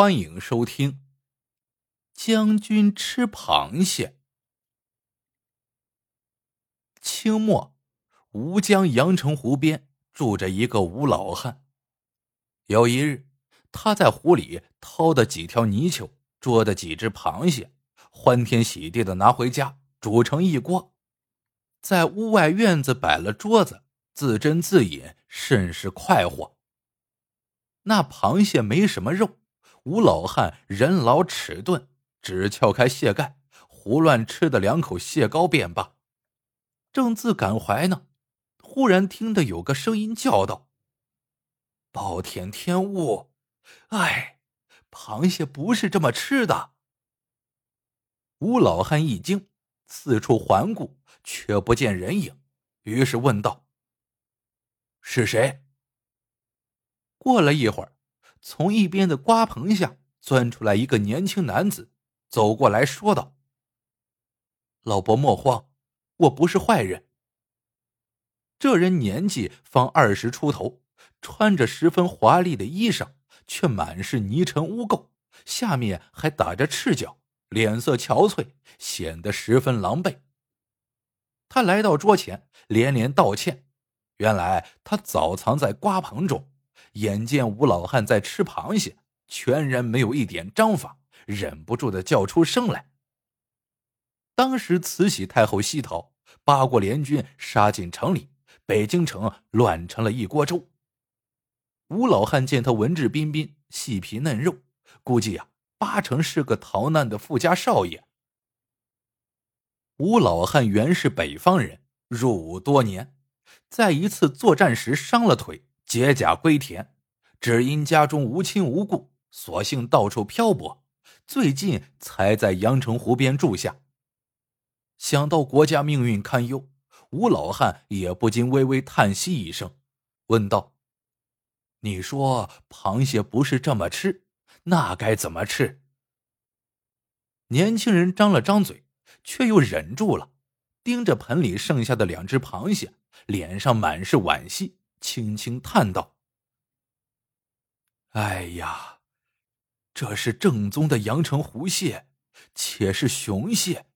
欢迎收听《将军吃螃蟹》。清末，吴江阳澄湖边住着一个吴老汉。有一日，他在湖里掏的几条泥鳅，捉的几只螃蟹，欢天喜地的拿回家，煮成一锅，在屋外院子摆了桌子，自斟自饮，甚是快活。那螃蟹没什么肉。吴老汉人老齿钝，只撬开蟹盖，胡乱吃的两口蟹膏便罢。正自感怀呢，忽然听得有个声音叫道：“暴殄天物！哎，螃蟹不是这么吃的。”吴老汉一惊，四处环顾，却不见人影，于是问道：“是谁？”过了一会儿。从一边的瓜棚下钻出来一个年轻男子，走过来说道：“老伯莫慌，我不是坏人。”这人年纪方二十出头，穿着十分华丽的衣裳，却满是泥尘污垢，下面还打着赤脚，脸色憔悴，显得十分狼狈。他来到桌前，连连道歉。原来他早藏在瓜棚中。眼见吴老汉在吃螃蟹，全然没有一点章法，忍不住的叫出声来。当时慈禧太后西逃，八国联军杀进城里，北京城乱成了一锅粥。吴老汉见他文质彬彬、细皮嫩肉，估计呀，八成是个逃难的富家少爷。吴老汉原是北方人，入伍多年，在一次作战时伤了腿。解甲归田，只因家中无亲无故，索性到处漂泊。最近才在阳澄湖边住下。想到国家命运堪忧，吴老汉也不禁微微叹息一声，问道：“你说螃蟹不是这么吃，那该怎么吃？”年轻人张了张嘴，却又忍住了，盯着盆里剩下的两只螃蟹，脸上满是惋惜。轻轻叹道：“哎呀，这是正宗的阳澄湖蟹，且是雄蟹。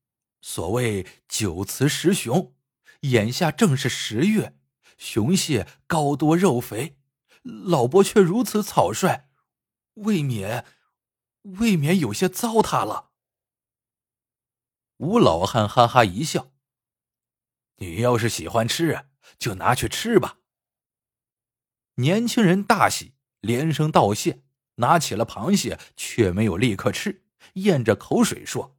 所谓九雌十雄，眼下正是十月，雄蟹高多肉肥，老伯却如此草率，未免，未免有些糟蹋了。”吴老汉哈哈一笑：“你要是喜欢吃，就拿去吃吧。”年轻人大喜，连声道谢，拿起了螃蟹，却没有立刻吃，咽着口水说：“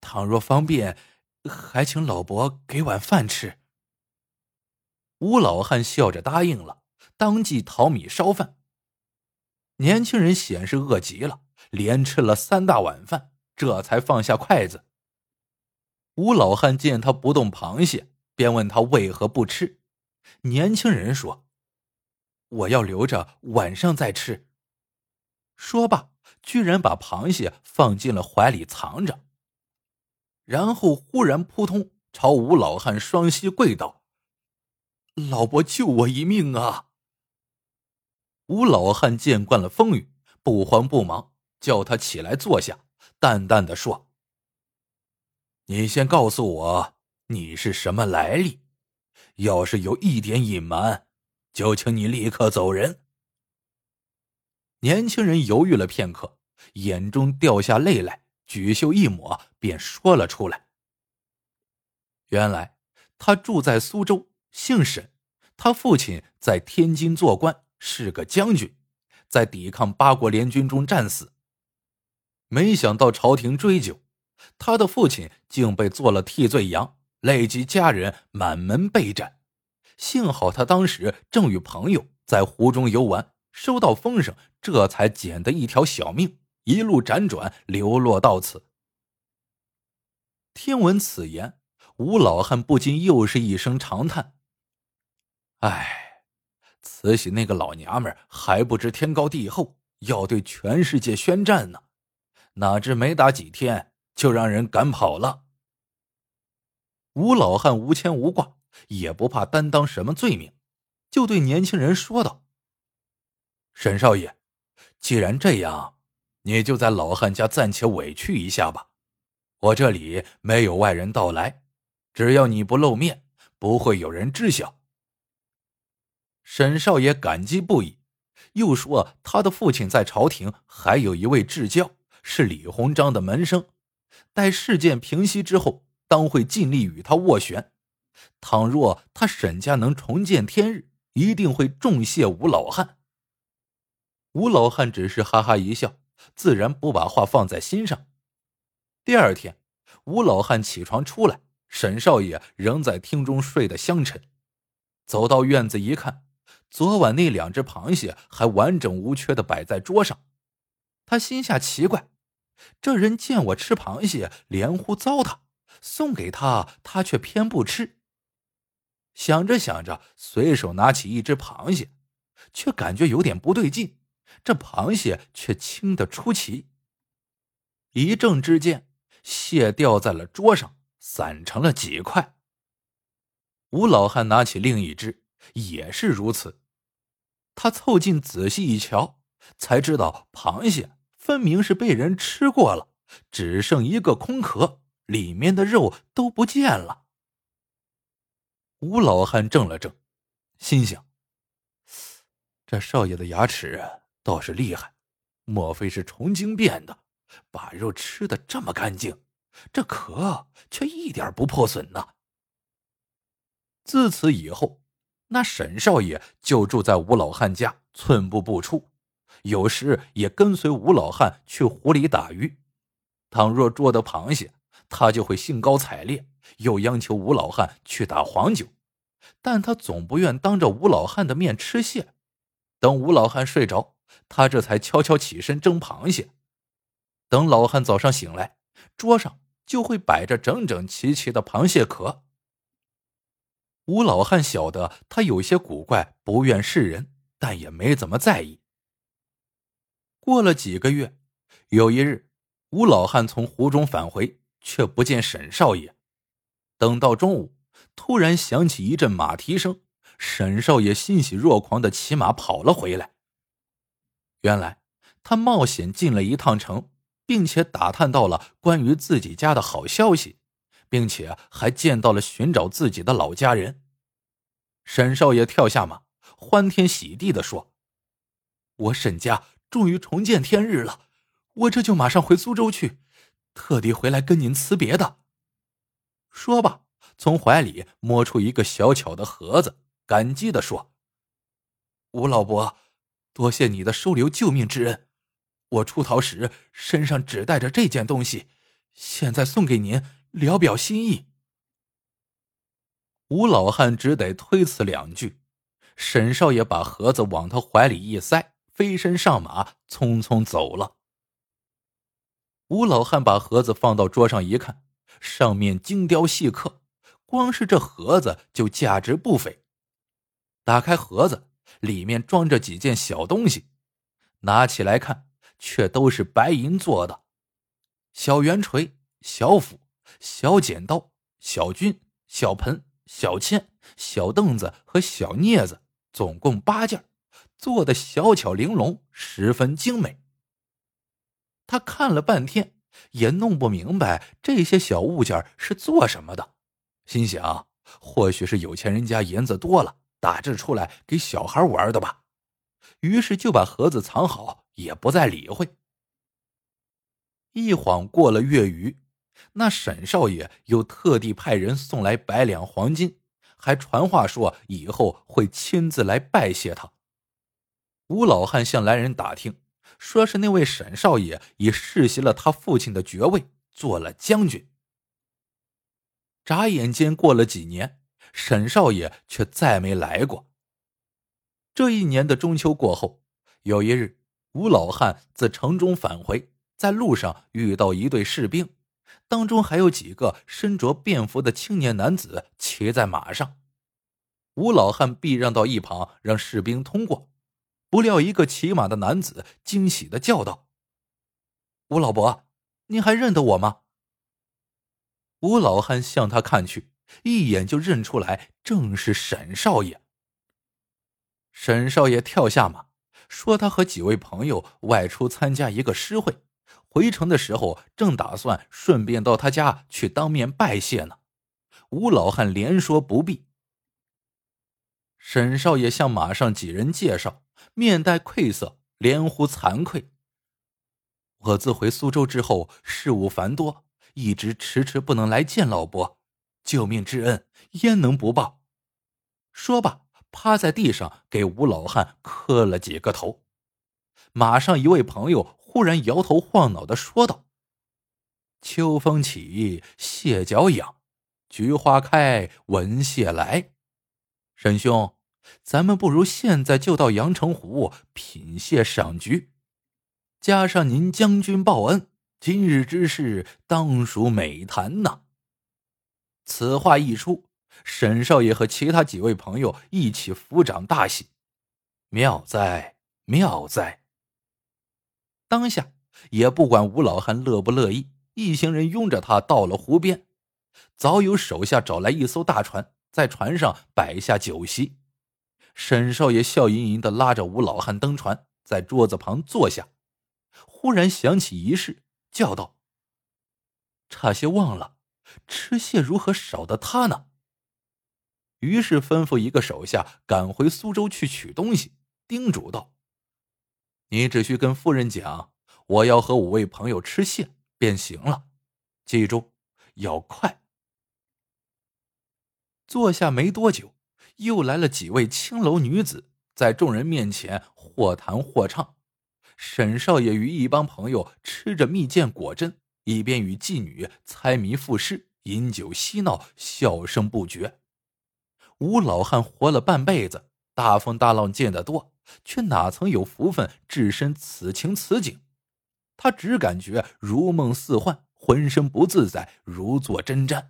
倘若方便，还请老伯给碗饭吃。”吴老汉笑着答应了，当即淘米烧饭。年轻人显是饿极了，连吃了三大碗饭，这才放下筷子。吴老汉见他不动螃蟹，便问他为何不吃。年轻人说：“我要留着晚上再吃。”说罢，居然把螃蟹放进了怀里藏着，然后忽然扑通朝吴老汉双膝跪倒：“老伯救我一命啊！”吴老汉见惯了风雨，不慌不忙，叫他起来坐下，淡淡的说：“你先告诉我，你是什么来历？”要是有一点隐瞒，就请你立刻走人。年轻人犹豫了片刻，眼中掉下泪来，举袖一抹，便说了出来。原来他住在苏州，姓沈，他父亲在天津做官，是个将军，在抵抗八国联军中战死。没想到朝廷追究，他的父亲竟被做了替罪羊。累及家人满门被斩，幸好他当时正与朋友在湖中游玩，收到风声，这才捡得一条小命，一路辗转流落到此。听闻此言，吴老汉不禁又是一声长叹：“唉，慈禧那个老娘们还不知天高地厚，要对全世界宣战呢，哪知没打几天就让人赶跑了。”吴老汉无牵无挂，也不怕担当什么罪名，就对年轻人说道：“沈少爷，既然这样，你就在老汉家暂且委屈一下吧。我这里没有外人到来，只要你不露面，不会有人知晓。”沈少爷感激不已，又说他的父亲在朝廷还有一位至交，是李鸿章的门生，待事件平息之后，当会尽力与他斡旋。倘若他沈家能重见天日，一定会重谢吴老汉。吴老汉只是哈哈一笑，自然不把话放在心上。第二天，吴老汉起床出来，沈少爷仍在厅中睡得香沉。走到院子一看。昨晚那两只螃蟹还完整无缺的摆在桌上，他心下奇怪，这人见我吃螃蟹，连呼糟蹋，送给他，他却偏不吃。想着想着，随手拿起一只螃蟹，却感觉有点不对劲，这螃蟹却轻得出奇。一怔之间，蟹掉在了桌上，散成了几块。吴老汉拿起另一只，也是如此。他凑近仔细一瞧，才知道螃蟹分明是被人吃过了，只剩一个空壳，里面的肉都不见了。吴老汉怔了怔，心想：这少爷的牙齿倒是厉害，莫非是虫精变的，把肉吃的这么干净，这壳却一点不破损呢？自此以后。那沈少爷就住在吴老汉家，寸步不出，有时也跟随吴老汉去湖里打鱼。倘若捉得螃蟹，他就会兴高采烈，又央求吴老汉去打黄酒。但他总不愿当着吴老汉的面吃蟹。等吴老汉睡着，他这才悄悄起身蒸螃蟹。等老汉早上醒来，桌上就会摆着整整齐齐的螃蟹壳。吴老汉晓得他有些古怪，不愿示人，但也没怎么在意。过了几个月，有一日，吴老汉从湖中返回，却不见沈少爷。等到中午，突然响起一阵马蹄声，沈少爷欣喜若狂的骑马跑了回来。原来他冒险进了一趟城，并且打探到了关于自己家的好消息。并且还见到了寻找自己的老家人。沈少爷跳下马，欢天喜地的说：“我沈家终于重见天日了，我这就马上回苏州去，特地回来跟您辞别的。”说罢，从怀里摸出一个小巧的盒子，感激的说：“吴老伯，多谢你的收留救命之恩，我出逃时身上只带着这件东西，现在送给您。”聊表心意，吴老汉只得推辞两句。沈少爷把盒子往他怀里一塞，飞身上马，匆匆走了。吴老汉把盒子放到桌上一看，上面精雕细刻，光是这盒子就价值不菲。打开盒子，里面装着几件小东西，拿起来看，却都是白银做的，小圆锤、小斧。小剪刀、小军、小盆、小签、小凳子和小镊子，总共八件，做的小巧玲珑，十分精美。他看了半天，也弄不明白这些小物件是做什么的，心想或许是有钱人家银子多了，打制出来给小孩玩的吧。于是就把盒子藏好，也不再理会。一晃过了月余。那沈少爷又特地派人送来百两黄金，还传话说以后会亲自来拜谢他。吴老汉向来人打听，说是那位沈少爷已世袭了他父亲的爵位，做了将军。眨眼间过了几年，沈少爷却再没来过。这一年的中秋过后，有一日，吴老汉自城中返回，在路上遇到一队士兵。当中还有几个身着便服的青年男子骑在马上，吴老汉避让到一旁，让士兵通过。不料一个骑马的男子惊喜的叫道：“吴老伯，您还认得我吗？”吴老汉向他看去，一眼就认出来，正是沈少爷。沈少爷跳下马，说他和几位朋友外出参加一个诗会，回城的时候正打算顺便到他家去当面拜谢呢。吴老汉连说不必。沈少爷向马上几人介绍，面带愧色，连呼惭愧。我自回苏州之后，事务繁多，一直迟迟不能来见老伯，救命之恩焉能不报？说罢，趴在地上给吴老汉磕了几个头。马上一位朋友忽然摇头晃脑的说道：“秋风起，蟹脚痒，菊花开，闻蟹来。”沈兄，咱们不如现在就到阳澄湖品谢赏菊，加上您将军报恩，今日之事当属美谈呐。此话一出，沈少爷和其他几位朋友一起抚掌大喜，妙哉妙哉！当下也不管吴老汉乐不乐意，一行人拥着他到了湖边，早有手下找来一艘大船。在船上摆下酒席，沈少爷笑吟吟的拉着吴老汉登船，在桌子旁坐下。忽然想起一事，叫道：“差些忘了，吃蟹如何少得他呢？”于是吩咐一个手下赶回苏州去取东西，叮嘱道：“你只需跟夫人讲，我要和五位朋友吃蟹便行了，记住，要快。”坐下没多久，又来了几位青楼女子，在众人面前或弹或唱。沈少爷与一帮朋友吃着蜜饯果珍，一边与妓女猜谜赋诗、饮酒嬉闹，笑声不绝。吴老汉活了半辈子，大风大浪见得多，却哪曾有福分置身此情此景？他只感觉如梦似幻，浑身不自在，如坐针毡。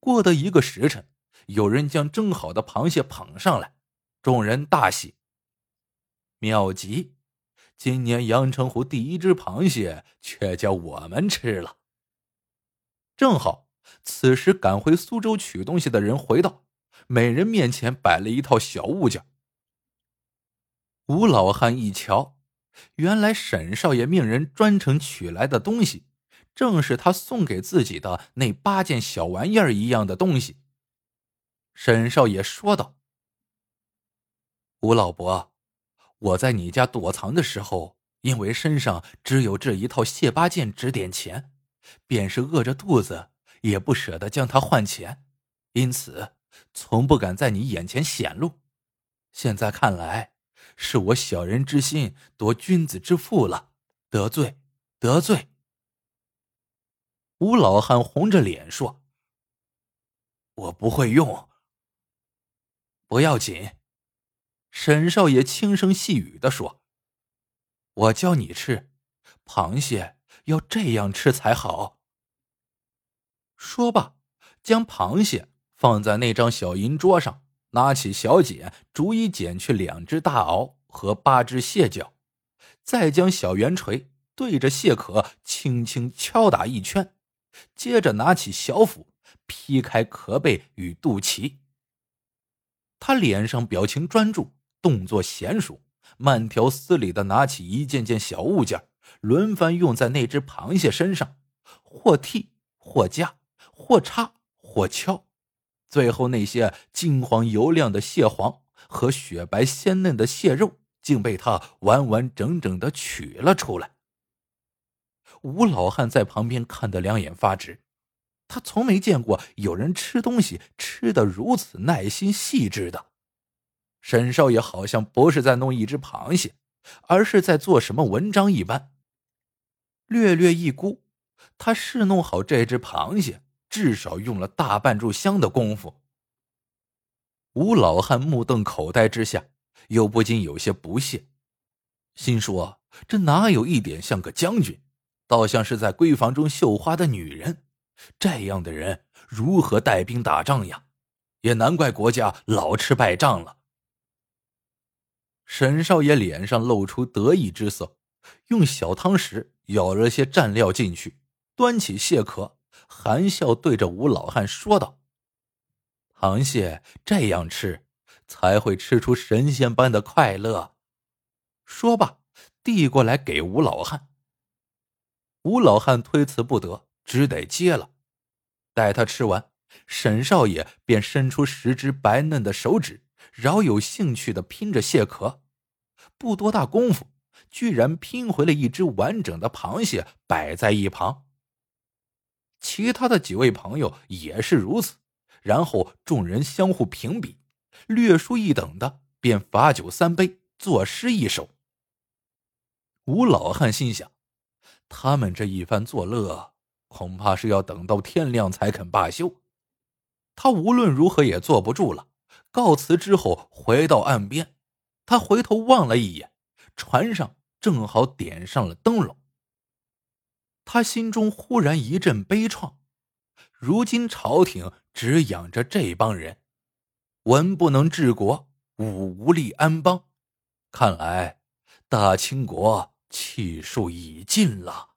过得一个时辰，有人将蒸好的螃蟹捧上来，众人大喜。妙极，今年阳澄湖第一只螃蟹却叫我们吃了。正好，此时赶回苏州取东西的人回到，每人面前摆了一套小物件。吴老汉一瞧，原来沈少爷命人专程取来的东西。正是他送给自己的那八件小玩意儿一样的东西。沈少爷说道：“吴老伯，我在你家躲藏的时候，因为身上只有这一套蟹八件值点钱，便是饿着肚子也不舍得将它换钱，因此从不敢在你眼前显露。现在看来，是我小人之心夺君子之腹了，得罪，得罪。”吴老汉红着脸说：“我不会用，不要紧。”沈少爷轻声细语的说：“我教你吃，螃蟹要这样吃才好。”说罢，将螃蟹放在那张小银桌上，拿起小剪，逐一剪去两只大螯和八只蟹脚，再将小圆锤对着蟹壳轻轻敲打一圈。接着拿起小斧劈开壳背与肚脐。他脸上表情专注，动作娴熟，慢条斯理的拿起一件件小物件，轮番用在那只螃蟹身上，或剔，或夹，或插，或敲，最后那些金黄油亮的蟹黄和雪白鲜嫩的蟹肉，竟被他完完整整的取了出来。吴老汉在旁边看得两眼发直，他从没见过有人吃东西吃得如此耐心细致的。沈少爷好像不是在弄一只螃蟹，而是在做什么文章一般。略略一估，他试弄好这只螃蟹，至少用了大半炷香的功夫。吴老汉目瞪口呆之下，又不禁有些不屑，心说：这哪有一点像个将军？倒像是在闺房中绣花的女人，这样的人如何带兵打仗呀？也难怪国家老吃败仗了。沈少爷脸上露出得意之色，用小汤匙舀了些蘸料进去，端起蟹壳，含笑对着吴老汉说道：“螃蟹这样吃，才会吃出神仙般的快乐。”说罢，递过来给吴老汉。吴老汉推辞不得，只得接了。待他吃完，沈少爷便伸出十只白嫩的手指，饶有兴趣的拼着蟹壳。不多大功夫，居然拼回了一只完整的螃蟹，摆在一旁。其他的几位朋友也是如此。然后众人相互评比，略输一等的便罚酒三杯，作诗一首。吴老汉心想，他们这一番作乐，恐怕是要等到天亮才肯罢休。他无论如何也坐不住了，告辞之后回到岸边，他回头望了一眼，船上正好点上了灯笼。他心中忽然一阵悲怆，如今朝廷。只养着这帮人，文不能治国，武无力安邦。看来大清国气数已尽了。